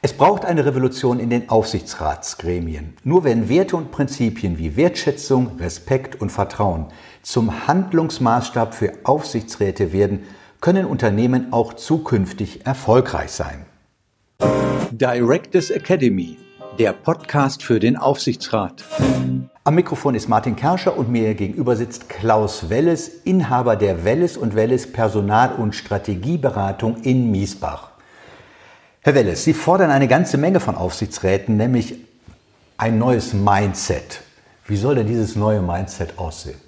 Es braucht eine Revolution in den Aufsichtsratsgremien. Nur wenn Werte und Prinzipien wie Wertschätzung, Respekt und Vertrauen zum Handlungsmaßstab für Aufsichtsräte werden, können Unternehmen auch zukünftig erfolgreich sein. Directors Academy, der Podcast für den Aufsichtsrat. Am Mikrofon ist Martin Kerscher und mir gegenüber sitzt Klaus Welles, Inhaber der Welles und Welles Personal- und Strategieberatung in Miesbach. Herr Welles, Sie fordern eine ganze Menge von Aufsichtsräten, nämlich ein neues Mindset. Wie soll denn dieses neue Mindset aussehen?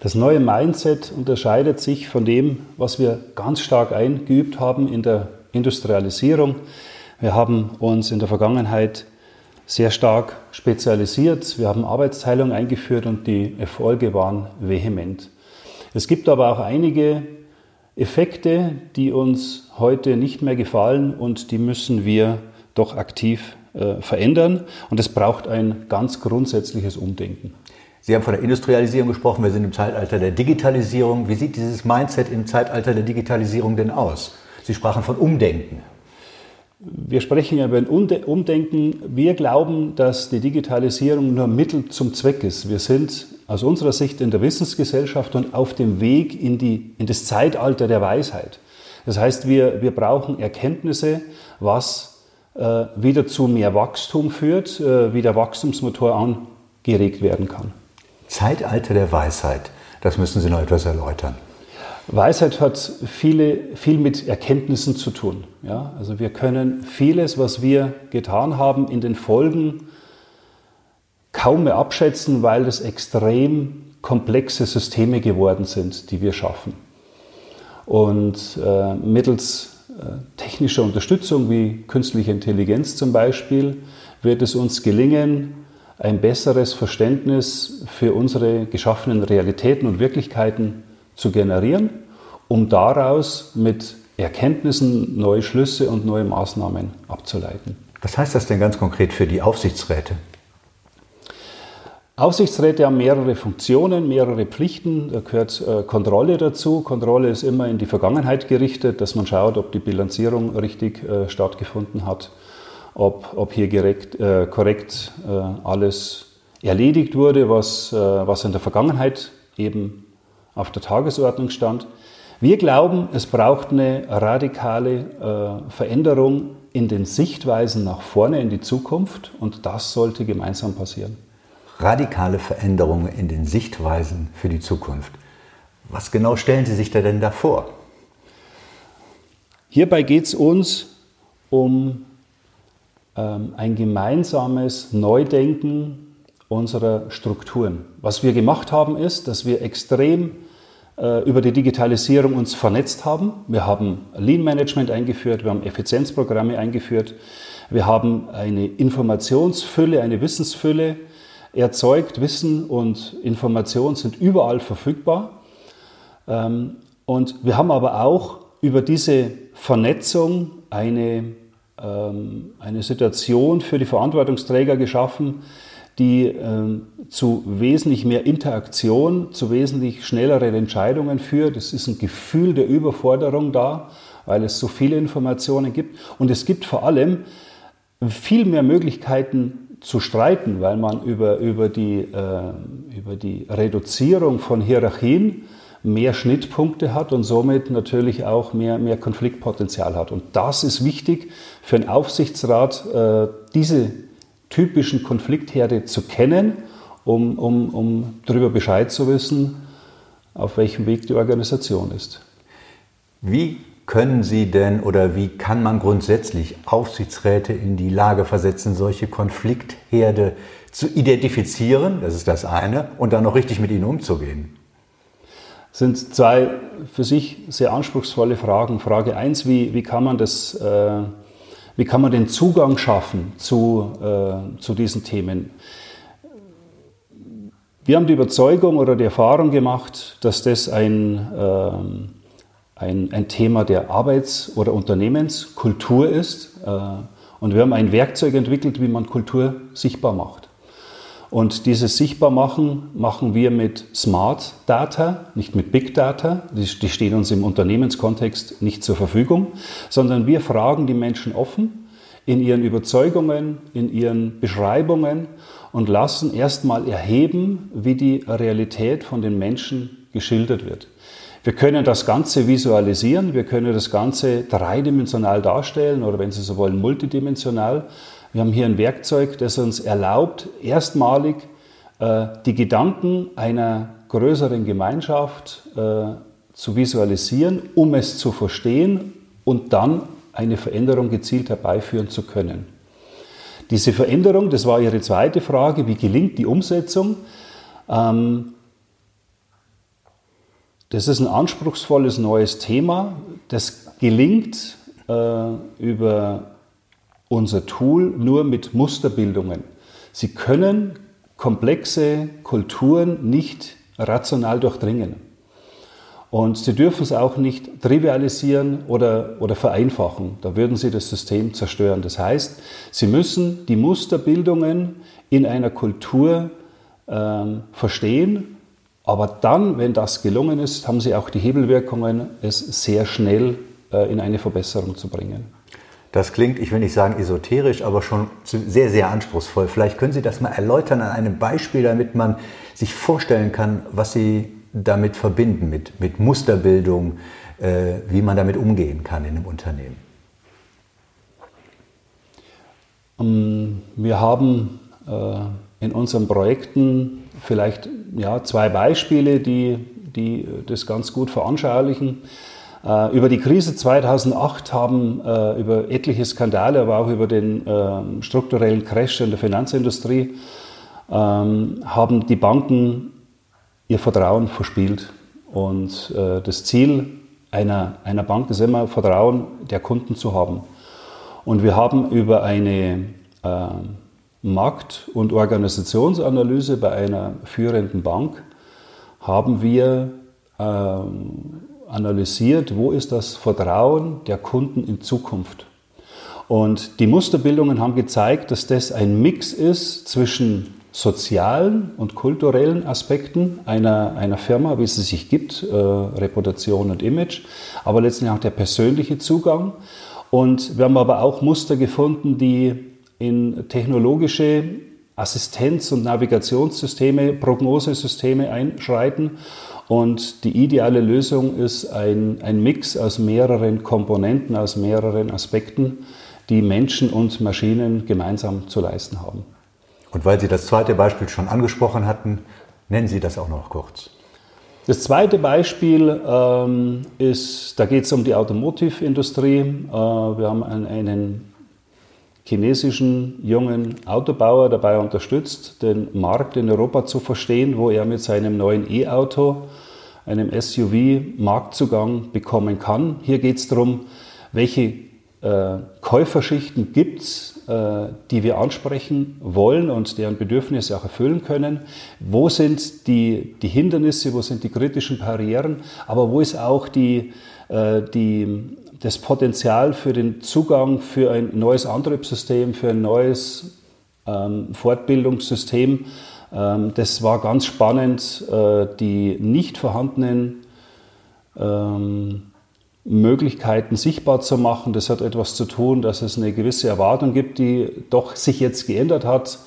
Das neue Mindset unterscheidet sich von dem, was wir ganz stark eingeübt haben in der Industrialisierung. Wir haben uns in der Vergangenheit sehr stark spezialisiert. Wir haben Arbeitsteilung eingeführt und die Erfolge waren vehement. Es gibt aber auch einige Effekte, die uns heute nicht mehr gefallen und die müssen wir doch aktiv äh, verändern. Und es braucht ein ganz grundsätzliches Umdenken. Sie haben von der Industrialisierung gesprochen, wir sind im Zeitalter der Digitalisierung. Wie sieht dieses Mindset im Zeitalter der Digitalisierung denn aus? Sie sprachen von Umdenken. Wir sprechen ja über ein Umdenken. Wir glauben, dass die Digitalisierung nur Mittel zum Zweck ist. Wir sind aus unserer Sicht in der Wissensgesellschaft und auf dem Weg in, die, in das Zeitalter der Weisheit. Das heißt, wir, wir brauchen Erkenntnisse, was äh, wieder zu mehr Wachstum führt, äh, wie der Wachstumsmotor angeregt werden kann. Zeitalter der Weisheit, das müssen Sie noch etwas erläutern. Weisheit hat viele, viel mit Erkenntnissen zu tun. Ja? Also wir können vieles, was wir getan haben, in den Folgen kaum mehr abschätzen, weil es extrem komplexe Systeme geworden sind, die wir schaffen. Und äh, mittels äh, technischer Unterstützung wie künstliche Intelligenz zum Beispiel wird es uns gelingen, ein besseres Verständnis für unsere geschaffenen Realitäten und Wirklichkeiten zu generieren, um daraus mit Erkenntnissen neue Schlüsse und neue Maßnahmen abzuleiten. Was heißt das denn ganz konkret für die Aufsichtsräte? Aufsichtsräte haben mehrere Funktionen, mehrere Pflichten. Da gehört äh, Kontrolle dazu. Kontrolle ist immer in die Vergangenheit gerichtet, dass man schaut, ob die Bilanzierung richtig äh, stattgefunden hat, ob, ob hier direkt, äh, korrekt äh, alles erledigt wurde, was, äh, was in der Vergangenheit eben auf der Tagesordnung stand. Wir glauben, es braucht eine radikale äh, Veränderung in den Sichtweisen nach vorne in die Zukunft und das sollte gemeinsam passieren. Radikale Veränderungen in den Sichtweisen für die Zukunft. Was genau stellen Sie sich da denn da vor? Hierbei geht es uns um ähm, ein gemeinsames Neudenken unserer Strukturen. Was wir gemacht haben, ist, dass wir extrem äh, über die Digitalisierung uns vernetzt haben. Wir haben Lean Management eingeführt, wir haben Effizienzprogramme eingeführt, wir haben eine Informationsfülle, eine Wissensfülle erzeugt. Wissen und Information sind überall verfügbar. Ähm, und wir haben aber auch über diese Vernetzung eine, ähm, eine Situation für die Verantwortungsträger geschaffen, die ähm, zu wesentlich mehr Interaktion, zu wesentlich schnelleren Entscheidungen führt. Es ist ein Gefühl der Überforderung da, weil es so viele Informationen gibt. Und es gibt vor allem viel mehr Möglichkeiten zu streiten, weil man über, über, die, äh, über die Reduzierung von Hierarchien mehr Schnittpunkte hat und somit natürlich auch mehr, mehr Konfliktpotenzial hat. Und das ist wichtig für einen Aufsichtsrat, äh, diese typischen Konfliktherde zu kennen, um, um, um darüber Bescheid zu wissen, auf welchem Weg die Organisation ist. Wie können Sie denn oder wie kann man grundsätzlich Aufsichtsräte in die Lage versetzen, solche Konfliktherde zu identifizieren, das ist das eine, und dann noch richtig mit ihnen umzugehen? Das sind zwei für sich sehr anspruchsvolle Fragen. Frage 1, wie, wie kann man das äh, wie kann man den Zugang schaffen zu, äh, zu diesen Themen? Wir haben die Überzeugung oder die Erfahrung gemacht, dass das ein, äh, ein, ein Thema der Arbeits- oder Unternehmenskultur ist. Äh, und wir haben ein Werkzeug entwickelt, wie man Kultur sichtbar macht. Und dieses Sichtbarmachen machen wir mit Smart Data, nicht mit Big Data. Die, die stehen uns im Unternehmenskontext nicht zur Verfügung, sondern wir fragen die Menschen offen, in ihren Überzeugungen, in ihren Beschreibungen und lassen erstmal erheben, wie die Realität von den Menschen geschildert wird. Wir können das Ganze visualisieren, wir können das Ganze dreidimensional darstellen oder wenn Sie so wollen, multidimensional. Wir haben hier ein Werkzeug, das uns erlaubt, erstmalig äh, die Gedanken einer größeren Gemeinschaft äh, zu visualisieren, um es zu verstehen und dann eine Veränderung gezielt herbeiführen zu können. Diese Veränderung, das war Ihre zweite Frage, wie gelingt die Umsetzung? Ähm, das ist ein anspruchsvolles neues Thema. Das gelingt äh, über unser Tool nur mit Musterbildungen. Sie können komplexe Kulturen nicht rational durchdringen. Und Sie dürfen es auch nicht trivialisieren oder, oder vereinfachen. Da würden Sie das System zerstören. Das heißt, Sie müssen die Musterbildungen in einer Kultur ähm, verstehen. Aber dann, wenn das gelungen ist, haben Sie auch die Hebelwirkungen, es sehr schnell äh, in eine Verbesserung zu bringen. Das klingt, ich will nicht sagen esoterisch, aber schon sehr, sehr anspruchsvoll. Vielleicht können Sie das mal erläutern an einem Beispiel, damit man sich vorstellen kann, was Sie damit verbinden, mit, mit Musterbildung, äh, wie man damit umgehen kann in einem Unternehmen. Ähm, wir haben äh, in unseren Projekten vielleicht ja, zwei Beispiele, die, die das ganz gut veranschaulichen. Äh, über die Krise 2008 haben äh, über etliche Skandale, aber auch über den äh, strukturellen Crash in der Finanzindustrie, ähm, haben die Banken ihr Vertrauen verspielt. Und das Ziel einer, einer Bank ist immer, Vertrauen der Kunden zu haben. Und wir haben über eine Markt- und Organisationsanalyse bei einer führenden Bank haben wir ähm, analysiert, wo ist das Vertrauen der Kunden in Zukunft. Und die Musterbildungen haben gezeigt, dass das ein Mix ist zwischen sozialen und kulturellen Aspekten einer, einer Firma, wie sie sich gibt, äh, Reputation und Image, aber letztendlich auch der persönliche Zugang. Und wir haben aber auch Muster gefunden, die in technologische Assistenz- und Navigationssysteme, Prognosesysteme einschreiten und die ideale Lösung ist ein, ein Mix aus mehreren Komponenten, aus mehreren Aspekten, die Menschen und Maschinen gemeinsam zu leisten haben. Und weil Sie das zweite Beispiel schon angesprochen hatten, nennen Sie das auch noch kurz. Das zweite Beispiel ähm, ist, da geht es um die Automotive-Industrie. Äh, wir haben einen, einen chinesischen jungen Autobauer dabei unterstützt, den Markt in Europa zu verstehen, wo er mit seinem neuen E-Auto, einem SUV, Marktzugang bekommen kann. Hier geht es darum, welche äh, Käuferschichten gibt es, äh, die wir ansprechen wollen und deren Bedürfnisse auch erfüllen können. Wo sind die, die Hindernisse, wo sind die kritischen Barrieren, aber wo ist auch die, äh, die das Potenzial für den Zugang für ein neues Antriebssystem, für ein neues ähm, Fortbildungssystem. Ähm, das war ganz spannend, äh, die nicht vorhandenen ähm, Möglichkeiten sichtbar zu machen. Das hat etwas zu tun, dass es eine gewisse Erwartung gibt, die doch sich jetzt geändert hat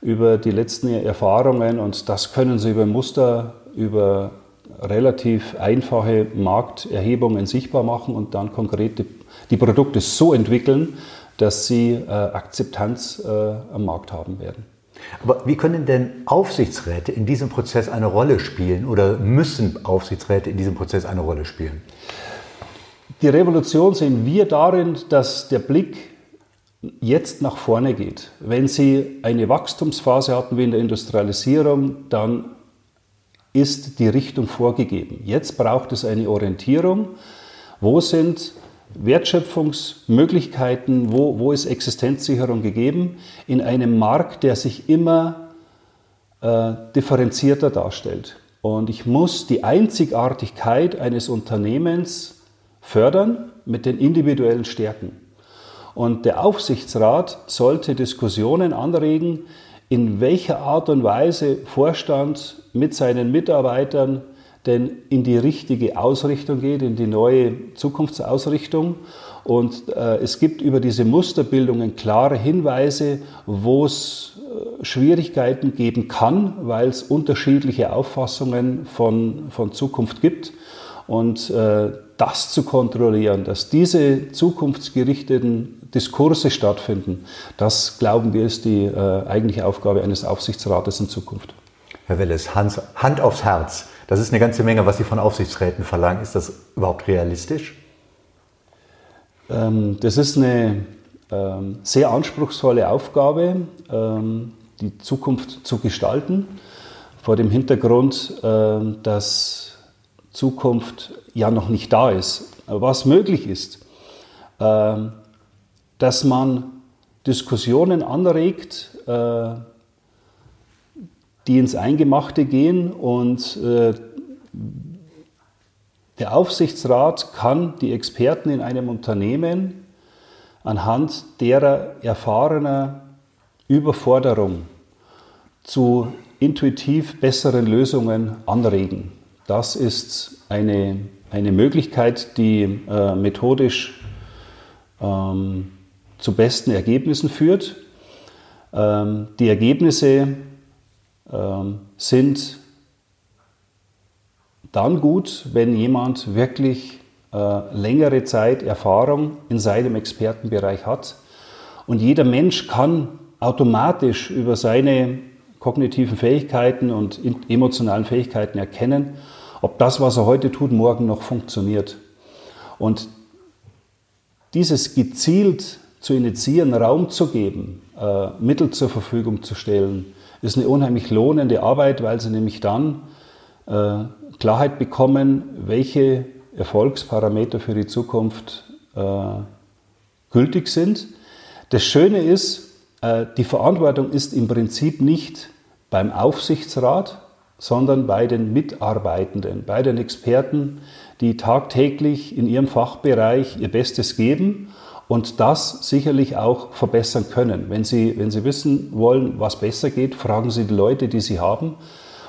über die letzten Erfahrungen und das können Sie über Muster, über relativ einfache Markterhebungen sichtbar machen und dann konkret die, Produkte so entwickeln, dass sie äh, Akzeptanz äh, am Markt haben werden. Aber wie können denn Aufsichtsräte in diesem Prozess eine Rolle spielen oder müssen Aufsichtsräte in diesem Prozess eine Rolle spielen? Die Revolution sehen wir darin, dass der Blick jetzt nach vorne geht. Wenn Sie eine Wachstumsphase hatten wie in der Industrialisierung, dann ist die Richtung vorgegeben. Jetzt braucht es eine Orientierung. Wo sind Wertschöpfungsmöglichkeiten, wo, wo ist Existenzsicherung gegeben in einem Markt, der sich immer äh, differenzierter darstellt. Und ich muss die Einzigartigkeit eines Unternehmens fördern mit den individuellen Stärken. Und der Aufsichtsrat sollte Diskussionen anregen, in welcher Art und Weise Vorstand mit seinen Mitarbeitern denn in die richtige Ausrichtung geht, in die neue Zukunftsausrichtung. Und äh, es gibt über diese Musterbildungen klare Hinweise, wo es äh, Schwierigkeiten geben kann, weil es unterschiedliche Auffassungen von, von Zukunft gibt. Und äh, das zu kontrollieren, dass diese zukunftsgerichteten Diskurse stattfinden, das glauben wir ist die äh, eigentliche Aufgabe eines Aufsichtsrates in Zukunft. Herr Welles, Hand, Hand aufs Herz. Das ist eine ganze Menge, was Sie von Aufsichtsräten verlangen. Ist das überhaupt realistisch? Ähm, das ist eine ähm, sehr anspruchsvolle Aufgabe, ähm, die Zukunft zu gestalten, vor dem Hintergrund, ähm, dass Zukunft ja noch nicht da ist. Was möglich ist, ähm, dass man Diskussionen anregt, äh, die ins Eingemachte gehen und äh, der Aufsichtsrat kann die Experten in einem Unternehmen anhand derer erfahrener Überforderung zu intuitiv besseren Lösungen anregen. Das ist eine, eine Möglichkeit, die äh, methodisch ähm, zu besten Ergebnissen führt. Ähm, die Ergebnisse ähm, sind dann gut, wenn jemand wirklich äh, längere Zeit Erfahrung in seinem Expertenbereich hat. Und jeder Mensch kann automatisch über seine kognitiven Fähigkeiten und emotionalen Fähigkeiten erkennen, ob das, was er heute tut, morgen noch funktioniert. Und dieses gezielt zu initiieren, Raum zu geben, äh, Mittel zur Verfügung zu stellen, ist eine unheimlich lohnende Arbeit, weil sie nämlich dann äh, Klarheit bekommen, welche Erfolgsparameter für die Zukunft äh, gültig sind. Das Schöne ist, äh, die Verantwortung ist im Prinzip nicht beim Aufsichtsrat, sondern bei den Mitarbeitenden, bei den Experten, die tagtäglich in ihrem Fachbereich ihr Bestes geben und das sicherlich auch verbessern können. Wenn Sie, wenn Sie wissen wollen, was besser geht, fragen Sie die Leute, die Sie haben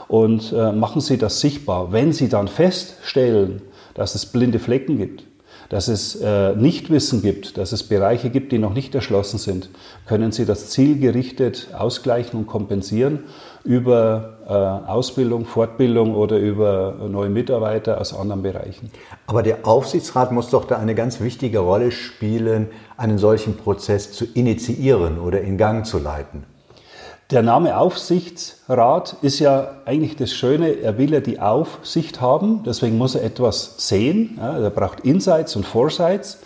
und äh, machen Sie das sichtbar. Wenn Sie dann feststellen, dass es blinde Flecken gibt, dass es äh, Nichtwissen gibt, dass es Bereiche gibt, die noch nicht erschlossen sind, können Sie das zielgerichtet ausgleichen und kompensieren über äh, Ausbildung, Fortbildung oder über neue Mitarbeiter aus anderen Bereichen. Aber der Aufsichtsrat muss doch da eine ganz wichtige Rolle spielen, einen solchen Prozess zu initiieren oder in Gang zu leiten. Der Name Aufsichtsrat ist ja eigentlich das Schöne, er will ja die Aufsicht haben, deswegen muss er etwas sehen, ja, er braucht Insights und Foresights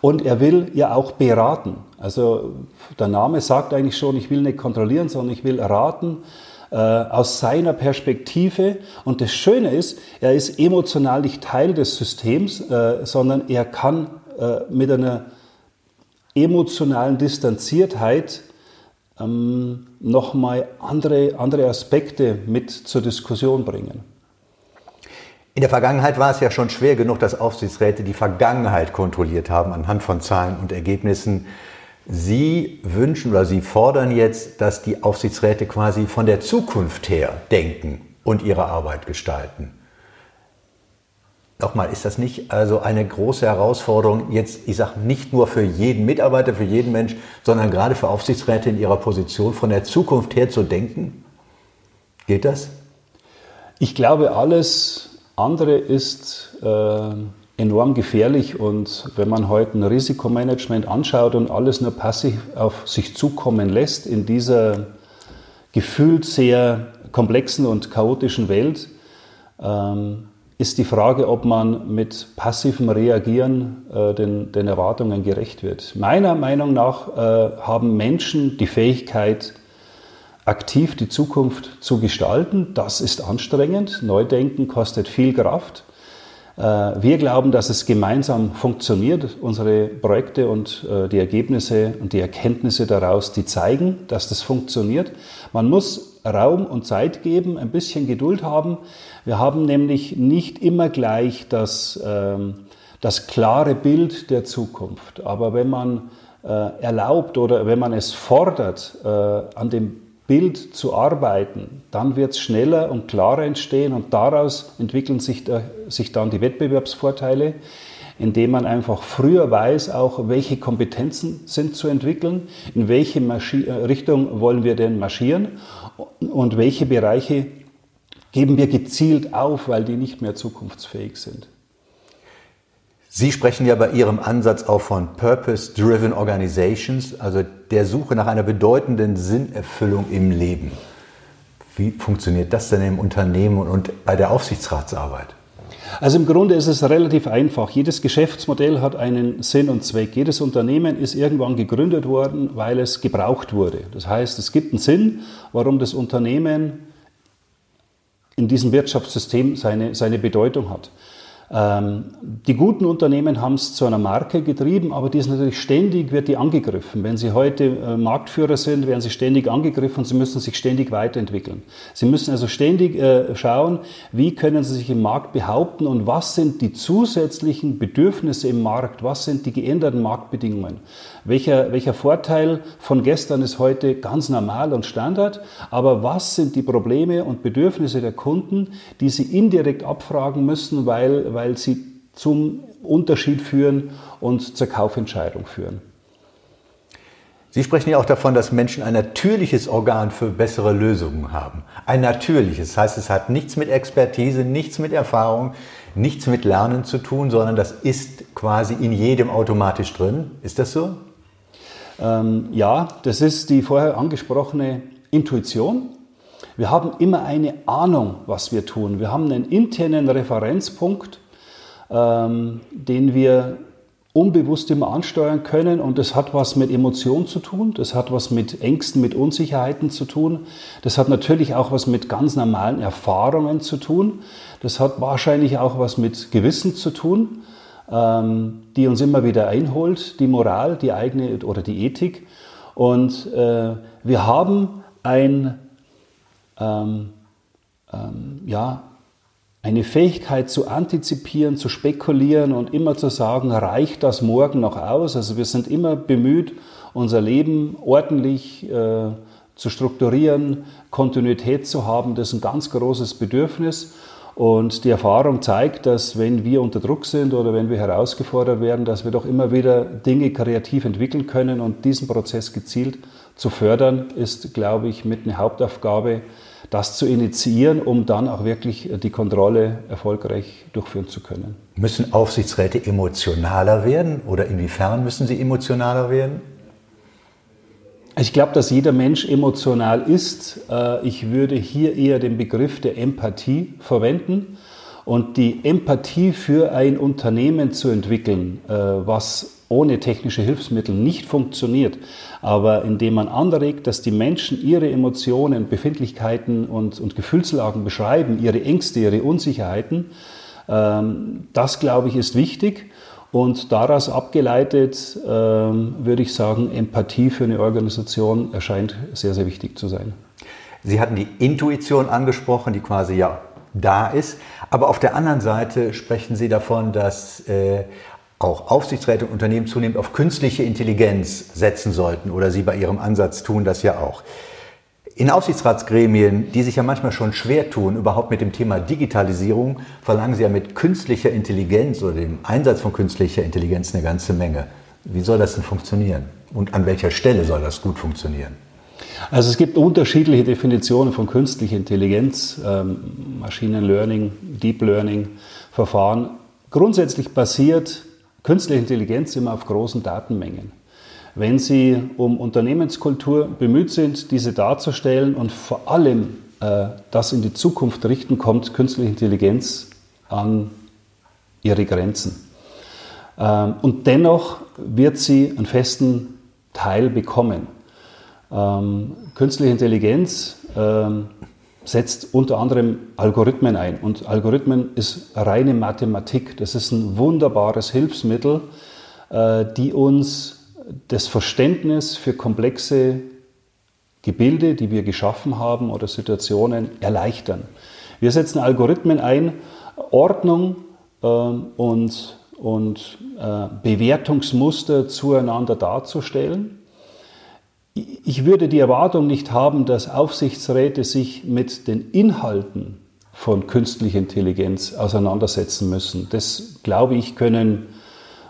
und er will ja auch beraten. Also der Name sagt eigentlich schon, ich will nicht kontrollieren, sondern ich will raten äh, aus seiner Perspektive. Und das Schöne ist, er ist emotional nicht Teil des Systems, äh, sondern er kann äh, mit einer emotionalen Distanziertheit ähm, nochmal andere, andere Aspekte mit zur Diskussion bringen. In der Vergangenheit war es ja schon schwer genug, dass Aufsichtsräte die Vergangenheit kontrolliert haben anhand von Zahlen und Ergebnissen. Sie wünschen oder Sie fordern jetzt, dass die Aufsichtsräte quasi von der Zukunft her denken und ihre Arbeit gestalten. Nochmal, ist das nicht also eine große Herausforderung jetzt, ich sage nicht nur für jeden Mitarbeiter, für jeden Mensch, sondern gerade für Aufsichtsräte in ihrer Position von der Zukunft her zu denken? Geht das? Ich glaube, alles andere ist äh, enorm gefährlich und wenn man heute ein Risikomanagement anschaut und alles nur passiv auf sich zukommen lässt in dieser gefühlt sehr komplexen und chaotischen Welt, ähm, ist die Frage, ob man mit passivem Reagieren äh, den, den, Erwartungen gerecht wird. Meiner Meinung nach äh, haben Menschen die Fähigkeit, aktiv die Zukunft zu gestalten. Das ist anstrengend. Neudenken kostet viel Kraft. Äh, wir glauben, dass es gemeinsam funktioniert. Unsere Projekte und äh, die Ergebnisse und die Erkenntnisse daraus, die zeigen, dass das funktioniert. Man muss Raum und Zeit geben, ein bisschen Geduld haben. Wir haben nämlich nicht immer gleich das, ähm, das klare Bild der Zukunft. Aber wenn man äh, erlaubt oder wenn man es fordert, an dem Bild zu arbeiten, dann wird es schneller und klarer entstehen und daraus entwickeln sich, sich dann die Wettbewerbsvorteile, indem man einfach früher weiß, auch welche Kompetenzen sind zu entwickeln, in welche Maschi äh, Richtung wollen wir denn marschieren und welche Bereiche geben wir gezielt auf, weil die nicht mehr zukunftsfähig sind. Sie sprechen ja bei Ihrem Ansatz auch von Purpose-Driven Organizations, also der Suche nach einer bedeutenden Sinnerfüllung im Leben. Wie funktioniert das denn im Unternehmen und bei der Aufsichtsratsarbeit? Also im Grunde ist es relativ einfach. Jedes Geschäftsmodell hat einen Sinn und Zweck. Jedes Unternehmen ist irgendwann gegründet worden, weil es gebraucht wurde. Das heißt, es gibt einen Sinn, warum das Unternehmen in diesem Wirtschaftssystem seine, seine Bedeutung hat. Ähm, die guten Unternehmen haben es zu einer Marke getrieben, aber die ist natürlich ständig, wird die angegriffen. Wenn sie heute äh, Marktführer sind, werden sie ständig angegriffen und sie müssen sich ständig weiterentwickeln. Sie müssen also ständig äh, schauen, wie können sie sich im Markt behaupten und was sind die zusätzlichen Bedürfnisse im Markt, was sind die geänderten Marktbedingungen. Welcher, welcher Vorteil von gestern ist heute ganz normal und Standard, aber was sind die Probleme und Bedürfnisse der Kunden, die sie indirekt abfragen müssen, weil, weil sie zum Unterschied führen und zur Kaufentscheidung führen. Sie sprechen ja auch davon, dass Menschen ein natürliches Organ für bessere Lösungen haben. Ein natürliches, das heißt, es hat nichts mit Expertise, nichts mit Erfahrung, nichts mit Lernen zu tun, sondern das ist quasi in jedem automatisch drin. Ist das so? Ähm, ja, das ist die vorher angesprochene Intuition. Wir haben immer eine Ahnung, was wir tun. Wir haben einen internen Referenzpunkt, ähm, den wir unbewusst immer ansteuern können. Und das hat was mit Emotionen zu tun, das hat was mit Ängsten, mit Unsicherheiten zu tun, das hat natürlich auch was mit ganz normalen Erfahrungen zu tun, das hat wahrscheinlich auch was mit Gewissen zu tun, ähm, die uns immer wieder einholt, die Moral, die eigene oder die Ethik. Und äh, wir haben ein ähm, ähm, ja, eine Fähigkeit zu antizipieren, zu spekulieren und immer zu sagen, reicht das morgen noch aus? Also wir sind immer bemüht, unser Leben ordentlich äh, zu strukturieren, Kontinuität zu haben. Das ist ein ganz großes Bedürfnis. Und die Erfahrung zeigt, dass wenn wir unter Druck sind oder wenn wir herausgefordert werden, dass wir doch immer wieder Dinge kreativ entwickeln können. Und diesen Prozess gezielt zu fördern, ist, glaube ich, mit einer Hauptaufgabe das zu initiieren, um dann auch wirklich die Kontrolle erfolgreich durchführen zu können. Müssen Aufsichtsräte emotionaler werden oder inwiefern müssen sie emotionaler werden? Ich glaube, dass jeder Mensch emotional ist. Äh, ich würde hier eher den Begriff der Empathie verwenden. Und die Empathie für ein Unternehmen zu entwickeln, äh, was ohne technische Hilfsmittel nicht funktioniert, aber indem man anregt, dass die Menschen ihre Emotionen, Befindlichkeiten und, und Gefühlslagen beschreiben, ihre Ängste, ihre Unsicherheiten, ähm, das glaube ich ist wichtig. Und daraus abgeleitet ähm, würde ich sagen, Empathie für eine Organisation erscheint sehr, sehr wichtig zu sein. Sie hatten die Intuition angesprochen, die quasi ja da ist. Aber auf der anderen Seite sprechen Sie davon, dass äh, auch Aufsichtsräte und Unternehmen zunehmend auf künstliche Intelligenz setzen sollten oder sie bei ihrem Ansatz tun das ja auch. In Aufsichtsratsgremien, die sich ja manchmal schon schwer tun, überhaupt mit dem Thema Digitalisierung, verlangen sie ja mit künstlicher Intelligenz oder dem Einsatz von künstlicher Intelligenz eine ganze Menge. Wie soll das denn funktionieren? Und an welcher Stelle soll das gut funktionieren? Also es gibt unterschiedliche Definitionen von künstlicher Intelligenz, ähm, Machine Deep Learning Verfahren. Grundsätzlich basiert künstliche Intelligenz immer auf großen Datenmengen. Wenn Sie um Unternehmenskultur bemüht sind, diese darzustellen und vor allem äh, das in die Zukunft richten, kommt künstliche Intelligenz an ihre Grenzen. Ähm, und dennoch wird sie einen festen Teil bekommen. Ähm, künstliche Intelligenz ähm, setzt unter anderem Algorithmen ein. Und Algorithmen ist reine Mathematik. Das ist ein wunderbares Hilfsmittel, äh, die uns das Verständnis für komplexe Gebilde, die wir geschaffen haben oder Situationen erleichtern. Wir setzen Algorithmen ein, Ordnung äh, und, und äh, Bewertungsmuster zueinander darzustellen ich würde die Erwartung nicht haben, dass Aufsichtsräte sich mit den Inhalten von künstlicher Intelligenz auseinandersetzen müssen. Das, glaube ich, können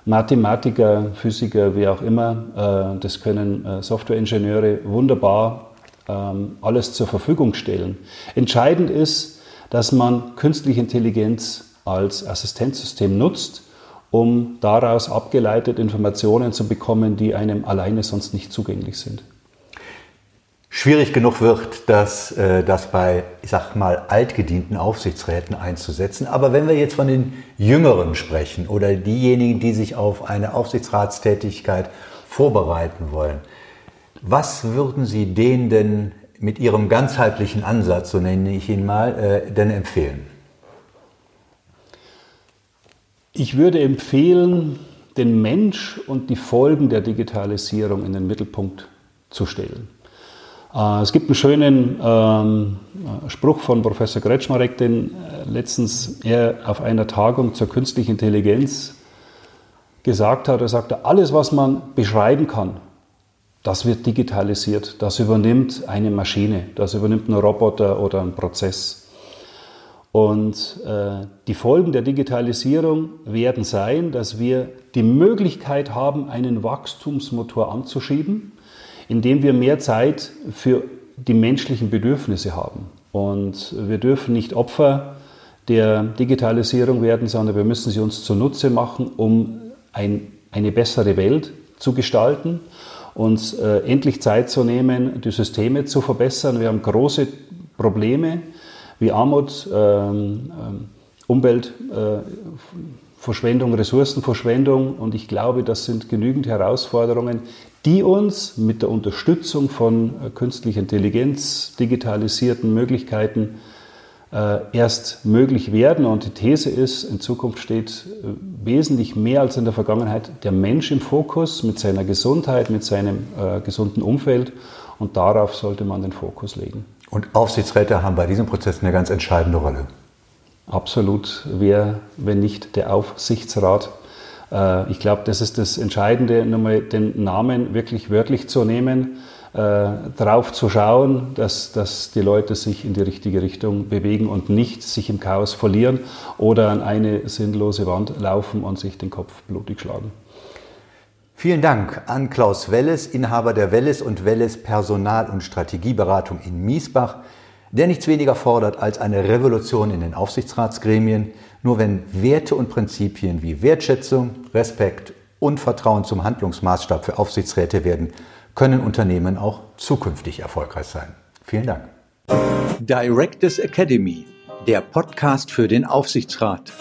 Mathematiker, Physiker, wie auch immer, äh, das können äh, Softwareingenieure wunderbar ähm, alles zur Verfügung stellen. Entscheidend ist, dass man künstliche Intelligenz als Assistenzsystem nutzt, um daraus abgeleitet Informationen zu bekommen, die einem alleine sonst nicht zugänglich sind schwierig genug wird, das, äh, das bei, ich sag mal, altgedienten Aufsichtsräten einzusetzen. Aber wenn wir jetzt von den Jüngeren sprechen oder diejenigen, die sich auf eine Aufsichtsratstätigkeit vorbereiten wollen, was würden Sie denen denn mit Ihrem ganzheitlichen Ansatz, so nenne ich ihn mal, äh, denn empfehlen? Ich würde empfehlen, den Mensch und die Folgen der Digitalisierung in den Mittelpunkt zu stellen. Äh, es gibt einen schönen ähm, Spruch von Professor Kretschmarek, den äh, letztens er auf einer Tagung zur künstlichen Intelligenz gesagt hat. Er sagte, alles, was man beschreiben kann, das wird digitalisiert. Das übernimmt eine Maschine, das übernimmt ein Roboter oder ein Prozess. Und äh, die Folgen der Digitalisierung werden sein, dass wir die Möglichkeit haben, einen Wachstumsmotor anzuschieben indem wir mehr Zeit für die menschlichen Bedürfnisse haben. Und wir dürfen nicht Opfer der Digitalisierung werden, sondern wir müssen sie uns zunutze machen, um ein, eine bessere Welt zu gestalten, uns äh, endlich Zeit zu nehmen, die Systeme zu verbessern. Wir haben große Probleme wie Armut, ähm, ähm Umweltverschwendung, äh, Ressourcenverschwendung und ich glaube, das sind genügend Herausforderungen, die uns mit der Unterstützung von äh, künstlicher Intelligenz, digitalisierten Möglichkeiten äh, erst möglich werden. Und die These ist, in Zukunft steht äh, wesentlich mehr als in der Vergangenheit der Mensch im Fokus mit seiner Gesundheit, mit seinem äh, gesunden Umfeld. Und darauf sollte man den Fokus legen. Und Aufsichtsräte haben bei diesem Prozess eine ganz entscheidende Rolle. Absolut. Wer, wenn nicht der Aufsichtsrat, äh, ich glaube, das ist das Entscheidende, nochmal den Namen wirklich wörtlich zu nehmen, äh, darauf zu schauen, dass, dass die Leute sich in die richtige Richtung bewegen und nicht sich im Chaos verlieren oder an eine sinnlose Wand laufen und sich den Kopf blutig schlagen. Vielen Dank an Klaus Welles, Inhaber der Welles und Welles Personal- und Strategieberatung in Miesbach, der nichts weniger fordert als eine Revolution in den Aufsichtsratsgremien, nur wenn Werte und Prinzipien wie Wertschätzung, Respekt und Vertrauen zum Handlungsmaßstab für Aufsichtsräte werden, können Unternehmen auch zukünftig erfolgreich sein. Vielen Dank. Directors Academy, der Podcast für den Aufsichtsrat.